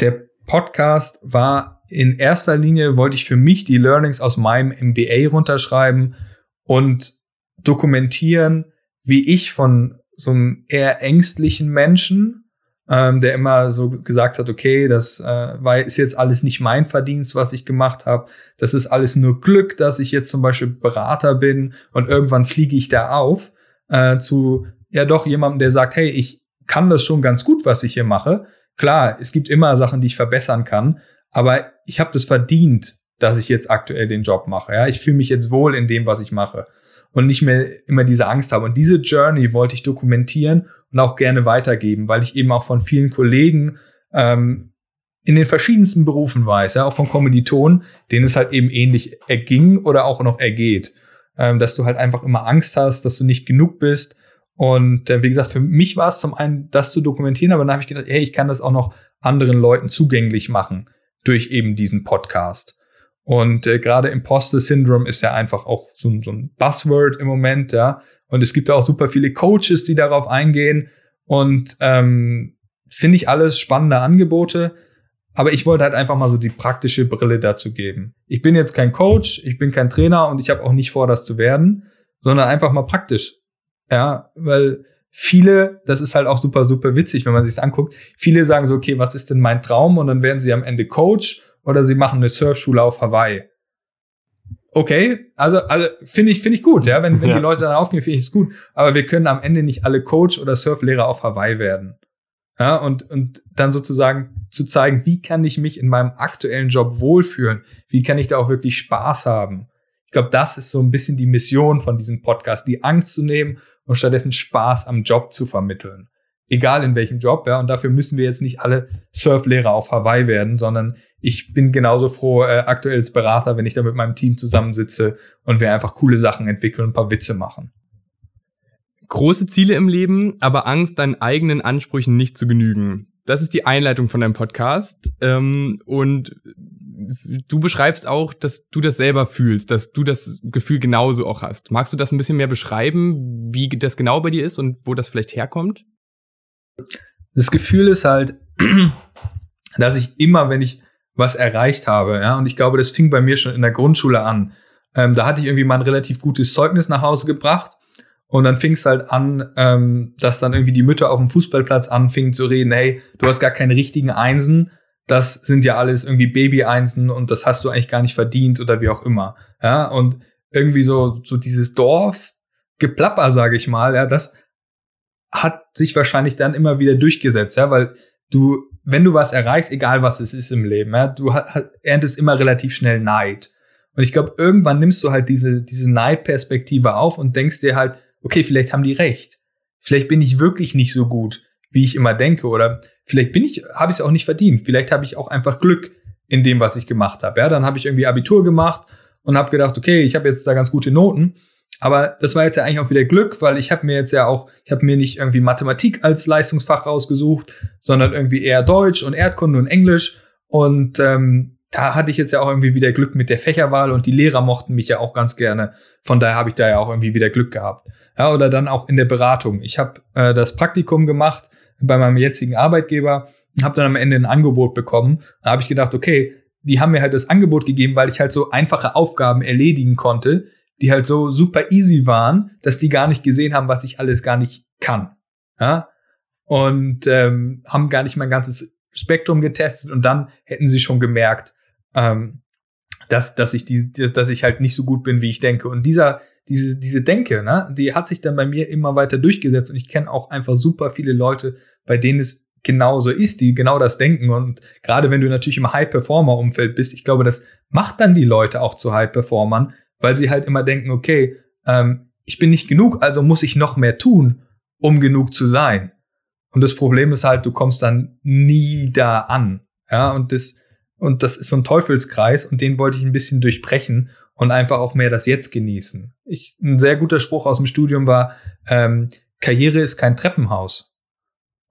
Der Podcast war in erster Linie, wollte ich für mich die Learnings aus meinem MBA runterschreiben und dokumentieren, wie ich von so einem eher ängstlichen Menschen ähm, der immer so gesagt hat, okay, das äh, war, ist jetzt alles nicht mein Verdienst, was ich gemacht habe. Das ist alles nur Glück, dass ich jetzt zum Beispiel Berater bin und irgendwann fliege ich da auf, äh, zu ja doch jemandem, der sagt, hey, ich kann das schon ganz gut, was ich hier mache. Klar, es gibt immer Sachen, die ich verbessern kann, aber ich habe das verdient, dass ich jetzt aktuell den Job mache. Ja, ich fühle mich jetzt wohl in dem, was ich mache und nicht mehr immer diese Angst habe. Und diese Journey wollte ich dokumentieren und auch gerne weitergeben, weil ich eben auch von vielen Kollegen ähm, in den verschiedensten Berufen weiß, ja, auch von Kommilitonen, denen es halt eben ähnlich erging oder auch noch ergeht, ähm, dass du halt einfach immer Angst hast, dass du nicht genug bist. Und äh, wie gesagt, für mich war es zum einen, das zu dokumentieren, aber dann habe ich gedacht, hey, ich kann das auch noch anderen Leuten zugänglich machen durch eben diesen Podcast. Und äh, gerade Imposter Syndrome ist ja einfach auch so, so ein Buzzword im Moment, ja. Und es gibt auch super viele Coaches, die darauf eingehen. Und ähm, finde ich alles spannende Angebote. Aber ich wollte halt einfach mal so die praktische Brille dazu geben. Ich bin jetzt kein Coach, ich bin kein Trainer und ich habe auch nicht vor, das zu werden, sondern einfach mal praktisch. Ja, weil viele, das ist halt auch super, super witzig, wenn man sich anguckt. Viele sagen so, okay, was ist denn mein Traum? Und dann werden sie am Ende Coach oder sie machen eine Surfschule auf Hawaii. Okay, also, also finde ich, finde ich gut, ja. Wenn, wenn ja. die Leute dann aufgehen, finde ich es gut. Aber wir können am Ende nicht alle Coach oder Surflehrer auf Hawaii werden. Ja, und, und dann sozusagen zu zeigen, wie kann ich mich in meinem aktuellen Job wohlfühlen? Wie kann ich da auch wirklich Spaß haben? Ich glaube, das ist so ein bisschen die Mission von diesem Podcast, die Angst zu nehmen und stattdessen Spaß am Job zu vermitteln egal in welchem Job, ja. Und dafür müssen wir jetzt nicht alle Surflehrer auf Hawaii werden, sondern ich bin genauso froh äh, aktuell als Berater, wenn ich da mit meinem Team zusammensitze und wir einfach coole Sachen entwickeln und ein paar Witze machen. Große Ziele im Leben, aber Angst, deinen eigenen Ansprüchen nicht zu genügen. Das ist die Einleitung von deinem Podcast. Ähm, und du beschreibst auch, dass du das selber fühlst, dass du das Gefühl genauso auch hast. Magst du das ein bisschen mehr beschreiben, wie das genau bei dir ist und wo das vielleicht herkommt? Das Gefühl ist halt, dass ich immer, wenn ich was erreicht habe, ja, und ich glaube, das fing bei mir schon in der Grundschule an. Ähm, da hatte ich irgendwie mal ein relativ gutes Zeugnis nach Hause gebracht und dann fing es halt an, ähm, dass dann irgendwie die Mütter auf dem Fußballplatz anfingen zu reden, hey, du hast gar keine richtigen Einsen, das sind ja alles irgendwie Baby-Einsen und das hast du eigentlich gar nicht verdient oder wie auch immer. Ja, und irgendwie so, so dieses Dorf, Geplapper, sage ich mal, ja, das hat sich wahrscheinlich dann immer wieder durchgesetzt, ja, weil du, wenn du was erreichst, egal was es ist im Leben, ja, du erntest immer relativ schnell Neid. Und ich glaube, irgendwann nimmst du halt diese, diese Neidperspektive auf und denkst dir halt, okay, vielleicht haben die recht. Vielleicht bin ich wirklich nicht so gut, wie ich immer denke. Oder vielleicht bin ich, habe ich es auch nicht verdient. Vielleicht habe ich auch einfach Glück in dem, was ich gemacht habe. Ja, dann habe ich irgendwie Abitur gemacht und habe gedacht, okay, ich habe jetzt da ganz gute Noten. Aber das war jetzt ja eigentlich auch wieder Glück, weil ich habe mir jetzt ja auch, ich habe mir nicht irgendwie Mathematik als Leistungsfach rausgesucht, sondern irgendwie eher Deutsch und Erdkunde und Englisch. Und ähm, da hatte ich jetzt ja auch irgendwie wieder Glück mit der Fächerwahl und die Lehrer mochten mich ja auch ganz gerne. Von daher habe ich da ja auch irgendwie wieder Glück gehabt. Ja, oder dann auch in der Beratung. Ich habe äh, das Praktikum gemacht bei meinem jetzigen Arbeitgeber und habe dann am Ende ein Angebot bekommen. Da habe ich gedacht, okay, die haben mir halt das Angebot gegeben, weil ich halt so einfache Aufgaben erledigen konnte, die halt so super easy waren, dass die gar nicht gesehen haben, was ich alles gar nicht kann. Ja? Und ähm, haben gar nicht mein ganzes Spektrum getestet und dann hätten sie schon gemerkt, ähm, dass, dass, ich die, dass ich halt nicht so gut bin, wie ich denke. Und dieser, diese, diese Denke, ne, die hat sich dann bei mir immer weiter durchgesetzt. Und ich kenne auch einfach super viele Leute, bei denen es genauso ist, die genau das denken. Und gerade wenn du natürlich im High-Performer-Umfeld bist, ich glaube, das macht dann die Leute auch zu High-Performern, weil sie halt immer denken, okay, ähm, ich bin nicht genug, also muss ich noch mehr tun, um genug zu sein. Und das Problem ist halt, du kommst dann nie da an. Ja, und das, und das ist so ein Teufelskreis und den wollte ich ein bisschen durchbrechen und einfach auch mehr das Jetzt genießen. Ich, ein sehr guter Spruch aus dem Studium war, ähm, Karriere ist kein Treppenhaus.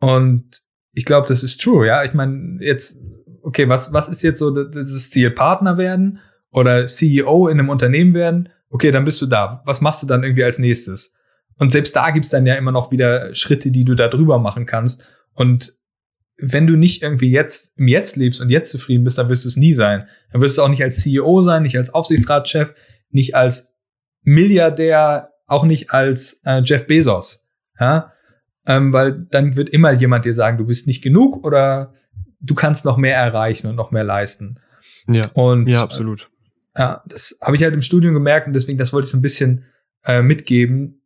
Und ich glaube, das ist true, ja. Ich meine, jetzt, okay, was, was ist jetzt so das Ziel? Partner werden oder CEO in einem Unternehmen werden, okay, dann bist du da. Was machst du dann irgendwie als nächstes? Und selbst da gibt's dann ja immer noch wieder Schritte, die du da drüber machen kannst. Und wenn du nicht irgendwie jetzt im Jetzt lebst und jetzt zufrieden bist, dann wirst du es nie sein. Dann wirst du auch nicht als CEO sein, nicht als Aufsichtsratschef, nicht als Milliardär, auch nicht als äh, Jeff Bezos. Ja? Ähm, weil dann wird immer jemand dir sagen, du bist nicht genug oder du kannst noch mehr erreichen und noch mehr leisten. Ja, und, ja absolut. Ja, das habe ich halt im Studium gemerkt und deswegen, das wollte ich so ein bisschen äh, mitgeben,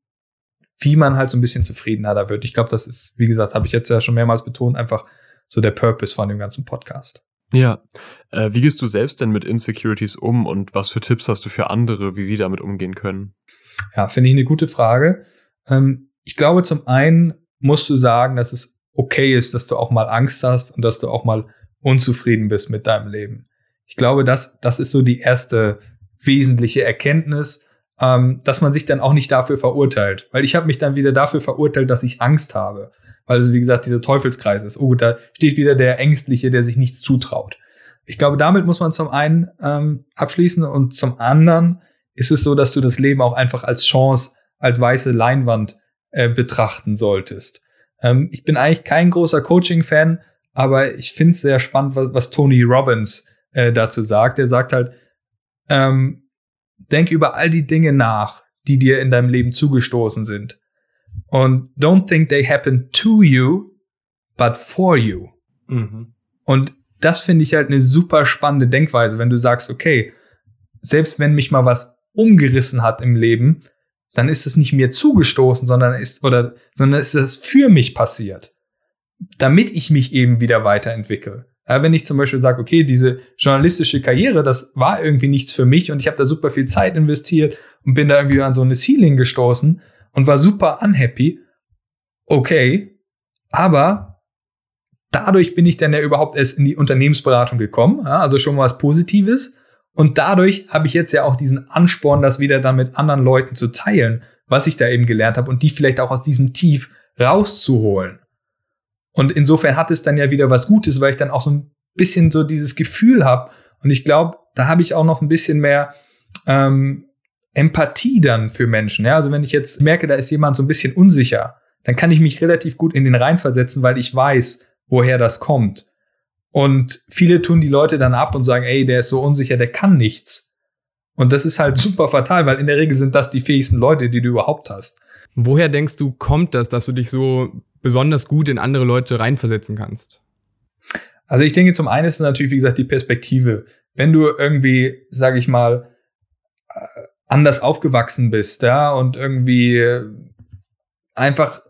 wie man halt so ein bisschen zufriedener wird. Ich glaube, das ist, wie gesagt, habe ich jetzt ja schon mehrmals betont, einfach so der Purpose von dem ganzen Podcast. Ja. Äh, wie gehst du selbst denn mit Insecurities um und was für Tipps hast du für andere, wie sie damit umgehen können? Ja, finde ich eine gute Frage. Ähm, ich glaube, zum einen musst du sagen, dass es okay ist, dass du auch mal Angst hast und dass du auch mal unzufrieden bist mit deinem Leben. Ich glaube, das, das ist so die erste wesentliche Erkenntnis, ähm, dass man sich dann auch nicht dafür verurteilt. Weil ich habe mich dann wieder dafür verurteilt, dass ich Angst habe. Weil es, wie gesagt, dieser Teufelskreis ist. Oh, da steht wieder der Ängstliche, der sich nichts zutraut. Ich glaube, damit muss man zum einen ähm, abschließen und zum anderen ist es so, dass du das Leben auch einfach als Chance, als weiße Leinwand äh, betrachten solltest. Ähm, ich bin eigentlich kein großer Coaching-Fan, aber ich finde es sehr spannend, was, was Tony Robbins äh, dazu sagt. Er sagt halt, ähm, denk über all die Dinge nach, die dir in deinem Leben zugestoßen sind. Und don't think they happen to you, but for you. Mhm. Und das finde ich halt eine super spannende Denkweise, wenn du sagst, okay, selbst wenn mich mal was umgerissen hat im Leben, dann ist es nicht mir zugestoßen, sondern ist, oder, sondern ist es für mich passiert. Damit ich mich eben wieder weiterentwickle. Ja, wenn ich zum Beispiel sage, okay, diese journalistische Karriere, das war irgendwie nichts für mich und ich habe da super viel Zeit investiert und bin da irgendwie an so eine Ceiling gestoßen und war super unhappy. Okay, aber dadurch bin ich dann ja überhaupt erst in die Unternehmensberatung gekommen, ja, also schon was Positives. Und dadurch habe ich jetzt ja auch diesen Ansporn, das wieder dann mit anderen Leuten zu teilen, was ich da eben gelernt habe und die vielleicht auch aus diesem Tief rauszuholen. Und insofern hat es dann ja wieder was Gutes, weil ich dann auch so ein bisschen so dieses Gefühl habe. Und ich glaube, da habe ich auch noch ein bisschen mehr ähm, Empathie dann für Menschen. Ja? Also wenn ich jetzt merke, da ist jemand so ein bisschen unsicher, dann kann ich mich relativ gut in den reinversetzen, weil ich weiß, woher das kommt. Und viele tun die Leute dann ab und sagen, ey, der ist so unsicher, der kann nichts. Und das ist halt super fatal, weil in der Regel sind das die fähigsten Leute, die du überhaupt hast. Woher denkst du, kommt das, dass du dich so besonders gut in andere Leute reinversetzen kannst? Also ich denke, zum einen ist natürlich, wie gesagt, die Perspektive. Wenn du irgendwie, sage ich mal, äh, anders aufgewachsen bist, ja, und irgendwie einfach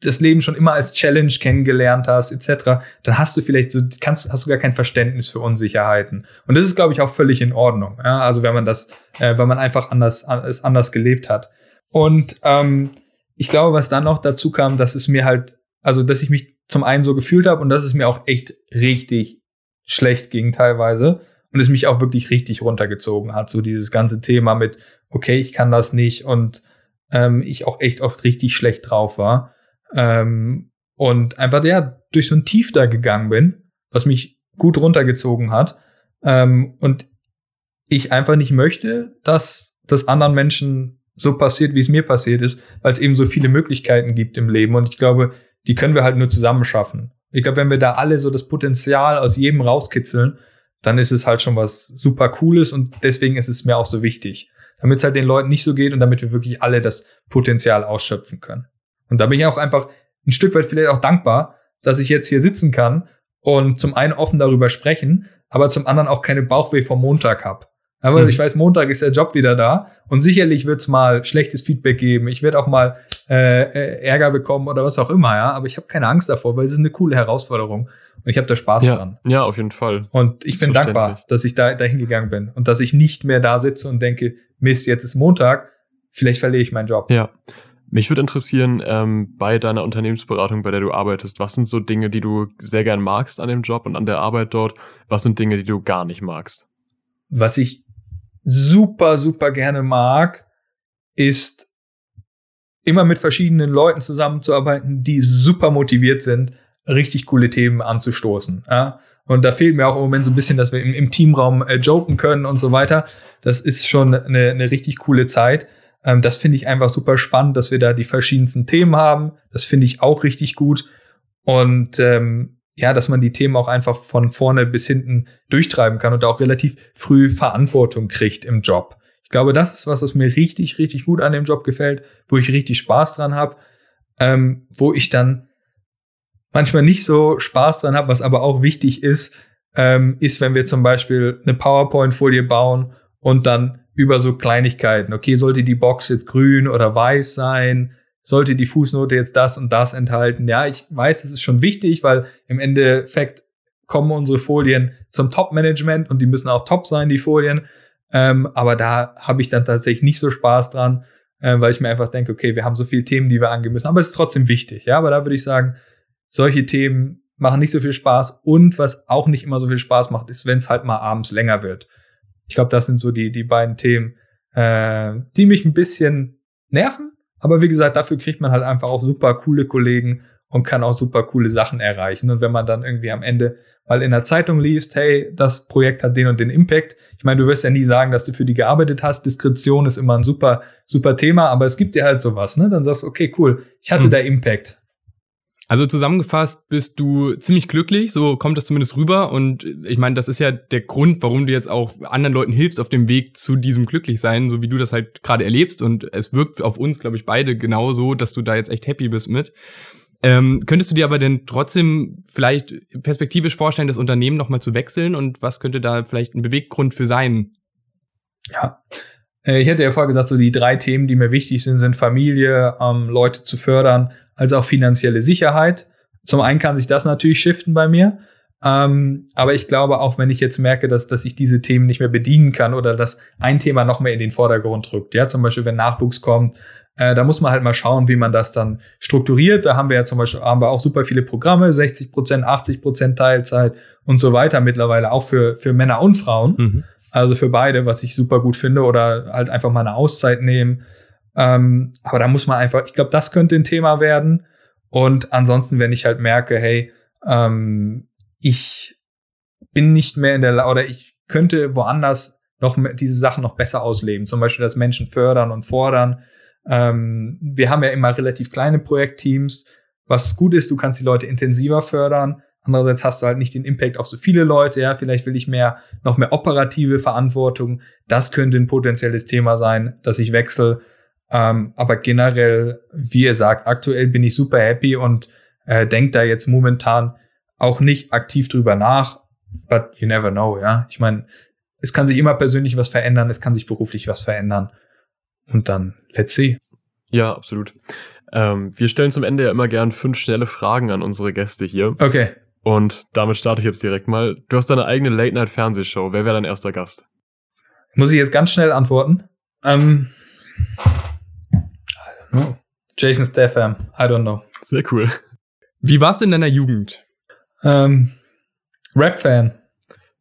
das Leben schon immer als Challenge kennengelernt hast, etc., dann hast du vielleicht so, kannst, hast du gar kein Verständnis für Unsicherheiten. Und das ist, glaube ich, auch völlig in Ordnung. Ja? Also wenn man das, äh, wenn man einfach anders, es anders gelebt hat. Und ähm, ich glaube, was dann noch dazu kam, dass es mir halt, also dass ich mich zum einen so gefühlt habe und dass es mir auch echt richtig schlecht ging teilweise und es mich auch wirklich richtig runtergezogen hat. So dieses ganze Thema mit, okay, ich kann das nicht und ähm, ich auch echt oft richtig schlecht drauf war. Ähm, und einfach ja durch so ein Tief da gegangen bin, was mich gut runtergezogen hat. Ähm, und ich einfach nicht möchte, dass das anderen Menschen so passiert, wie es mir passiert ist, weil es eben so viele Möglichkeiten gibt im Leben. Und ich glaube, die können wir halt nur zusammen schaffen. Ich glaube, wenn wir da alle so das Potenzial aus jedem rauskitzeln, dann ist es halt schon was super Cooles und deswegen ist es mir auch so wichtig. Damit es halt den Leuten nicht so geht und damit wir wirklich alle das Potenzial ausschöpfen können. Und da bin ich auch einfach ein Stück weit vielleicht auch dankbar, dass ich jetzt hier sitzen kann und zum einen offen darüber sprechen, aber zum anderen auch keine Bauchweh vom Montag hab. Aber mhm. ich weiß, Montag ist der Job wieder da und sicherlich wird's mal schlechtes Feedback geben. Ich werde auch mal äh, äh, Ärger bekommen oder was auch immer, ja. Aber ich habe keine Angst davor, weil es ist eine coole Herausforderung und ich habe da Spaß ja, dran. Ja, auf jeden Fall. Und ich bin dankbar, dass ich da dahin gegangen bin und dass ich nicht mehr da sitze und denke, Mist, jetzt ist Montag, vielleicht verliere ich meinen Job. Ja. Mich würde interessieren, ähm, bei deiner Unternehmensberatung, bei der du arbeitest, was sind so Dinge, die du sehr gern magst an dem Job und an der Arbeit dort? Was sind Dinge, die du gar nicht magst? Was ich super, super gerne mag, ist immer mit verschiedenen Leuten zusammenzuarbeiten, die super motiviert sind, richtig coole Themen anzustoßen. Ja? Und da fehlt mir auch im Moment so ein bisschen, dass wir im, im Teamraum äh, joken können und so weiter. Das ist schon eine, eine richtig coole Zeit. Ähm, das finde ich einfach super spannend, dass wir da die verschiedensten Themen haben. Das finde ich auch richtig gut. Und ähm, ja, dass man die Themen auch einfach von vorne bis hinten durchtreiben kann und auch relativ früh Verantwortung kriegt im Job. Ich glaube, das ist was, was mir richtig, richtig gut an dem Job gefällt, wo ich richtig Spaß dran habe, ähm, wo ich dann manchmal nicht so Spaß dran habe, was aber auch wichtig ist, ähm, ist, wenn wir zum Beispiel eine PowerPoint-Folie bauen und dann über so Kleinigkeiten. Okay, sollte die Box jetzt grün oder weiß sein? Sollte die Fußnote jetzt das und das enthalten? Ja, ich weiß, es ist schon wichtig, weil im Endeffekt kommen unsere Folien zum Top-Management und die müssen auch top sein, die Folien. Ähm, aber da habe ich dann tatsächlich nicht so Spaß dran, äh, weil ich mir einfach denke, okay, wir haben so viele Themen, die wir angehen müssen. Aber es ist trotzdem wichtig. Ja, aber da würde ich sagen, solche Themen machen nicht so viel Spaß. Und was auch nicht immer so viel Spaß macht, ist, wenn es halt mal abends länger wird. Ich glaube, das sind so die, die beiden Themen, äh, die mich ein bisschen nerven. Aber wie gesagt, dafür kriegt man halt einfach auch super coole Kollegen und kann auch super coole Sachen erreichen. Und wenn man dann irgendwie am Ende mal in der Zeitung liest, hey, das Projekt hat den und den Impact. Ich meine, du wirst ja nie sagen, dass du für die gearbeitet hast. Diskretion ist immer ein super, super Thema, aber es gibt dir halt sowas, ne? Dann sagst du, okay, cool, ich hatte mhm. da Impact. Also zusammengefasst bist du ziemlich glücklich, so kommt das zumindest rüber. Und ich meine, das ist ja der Grund, warum du jetzt auch anderen Leuten hilfst auf dem Weg zu diesem Glücklichsein, so wie du das halt gerade erlebst. Und es wirkt auf uns, glaube ich, beide genauso, dass du da jetzt echt happy bist mit. Ähm, könntest du dir aber denn trotzdem vielleicht perspektivisch vorstellen, das Unternehmen nochmal zu wechseln? Und was könnte da vielleicht ein Beweggrund für sein? Ja, ich hätte ja vorher gesagt, so die drei Themen, die mir wichtig sind, sind Familie, ähm, Leute zu fördern, als auch finanzielle Sicherheit. Zum einen kann sich das natürlich shiften bei mir. Ähm, aber ich glaube, auch wenn ich jetzt merke, dass, dass ich diese Themen nicht mehr bedienen kann oder dass ein Thema noch mehr in den Vordergrund rückt, ja, zum Beispiel, wenn Nachwuchs kommt, äh, da muss man halt mal schauen, wie man das dann strukturiert. Da haben wir ja zum Beispiel haben wir auch super viele Programme, 60 Prozent, 80 Prozent Teilzeit und so weiter mittlerweile auch für, für Männer und Frauen. Mhm. Also für beide, was ich super gut finde, oder halt einfach mal eine Auszeit nehmen. Ähm, aber da muss man einfach, ich glaube, das könnte ein Thema werden. Und ansonsten, wenn ich halt merke, hey, ähm, ich bin nicht mehr in der, oder ich könnte woanders noch diese Sachen noch besser ausleben. Zum Beispiel, dass Menschen fördern und fordern. Ähm, wir haben ja immer relativ kleine Projektteams. Was gut ist, du kannst die Leute intensiver fördern. Andererseits hast du halt nicht den Impact auf so viele Leute. Ja, vielleicht will ich mehr, noch mehr operative Verantwortung. Das könnte ein potenzielles Thema sein, dass ich wechsle. Ähm, aber generell, wie ihr sagt, aktuell bin ich super happy und äh, denke da jetzt momentan auch nicht aktiv drüber nach, but you never know, ja. Ich meine, es kann sich immer persönlich was verändern, es kann sich beruflich was verändern. Und dann, let's see. Ja, absolut. Ähm, wir stellen zum Ende ja immer gern fünf schnelle Fragen an unsere Gäste hier. Okay. Und damit starte ich jetzt direkt mal. Du hast deine eigene Late-Night-Fernsehshow. Wer wäre dein erster Gast? Muss ich jetzt ganz schnell antworten? Ähm, I don't know. Jason Statham. I don't know. Sehr cool. Wie warst du in deiner Jugend? Ähm, Rap-Fan.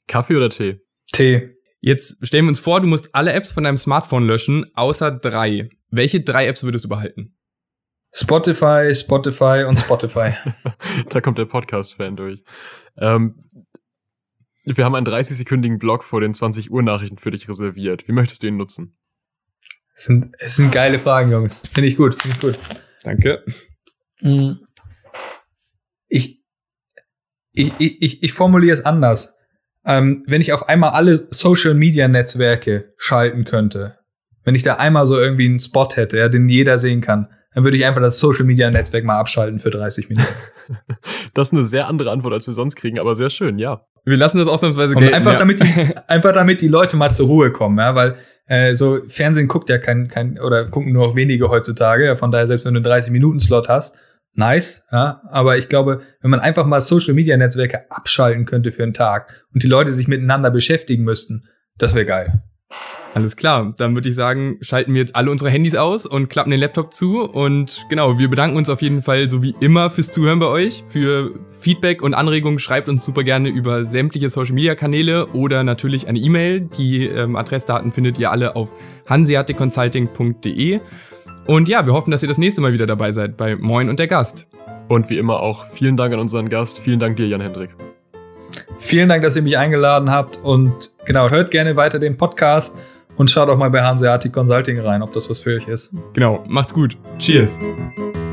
Kaffee oder Tee? Tee. Jetzt stellen wir uns vor, du musst alle Apps von deinem Smartphone löschen, außer drei. Welche drei Apps würdest du behalten? Spotify, Spotify und Spotify. da kommt der Podcast-Fan durch. Ähm, wir haben einen 30-sekündigen Blog vor den 20 Uhr Nachrichten für dich reserviert. Wie möchtest du ihn nutzen? Es sind, es sind geile Fragen, Jungs. Finde ich gut, finde ich gut. Danke. Ich, ich, ich, ich formuliere es anders. Ähm, wenn ich auf einmal alle Social-Media-Netzwerke schalten könnte, wenn ich da einmal so irgendwie einen Spot hätte, ja, den jeder sehen kann, dann würde ich einfach das Social Media Netzwerk mal abschalten für 30 Minuten. Das ist eine sehr andere Antwort, als wir sonst kriegen, aber sehr schön, ja. Wir lassen das ausnahmsweise gelten. Einfach, ja. damit die, einfach damit die Leute mal zur Ruhe kommen, ja, weil äh, so Fernsehen guckt ja kein, kein oder gucken nur noch wenige heutzutage. Ja, von daher, selbst wenn du einen 30-Minuten-Slot hast, nice, ja. Aber ich glaube, wenn man einfach mal Social Media Netzwerke abschalten könnte für einen Tag und die Leute sich miteinander beschäftigen müssten, das wäre geil. Alles klar, dann würde ich sagen, schalten wir jetzt alle unsere Handys aus und klappen den Laptop zu. Und genau, wir bedanken uns auf jeden Fall so wie immer fürs Zuhören bei euch. Für Feedback und Anregungen schreibt uns super gerne über sämtliche Social Media Kanäle oder natürlich eine E-Mail. Die ähm, Adressdaten findet ihr alle auf hanseaticconsulting.de. Und ja, wir hoffen, dass ihr das nächste Mal wieder dabei seid bei Moin und der Gast. Und wie immer auch vielen Dank an unseren Gast. Vielen Dank dir, Jan Hendrik. Vielen Dank, dass ihr mich eingeladen habt und genau, hört gerne weiter den Podcast und schaut auch mal bei Hanseatic Consulting rein, ob das was für euch ist. Genau, macht's gut. Cheers. Cheers.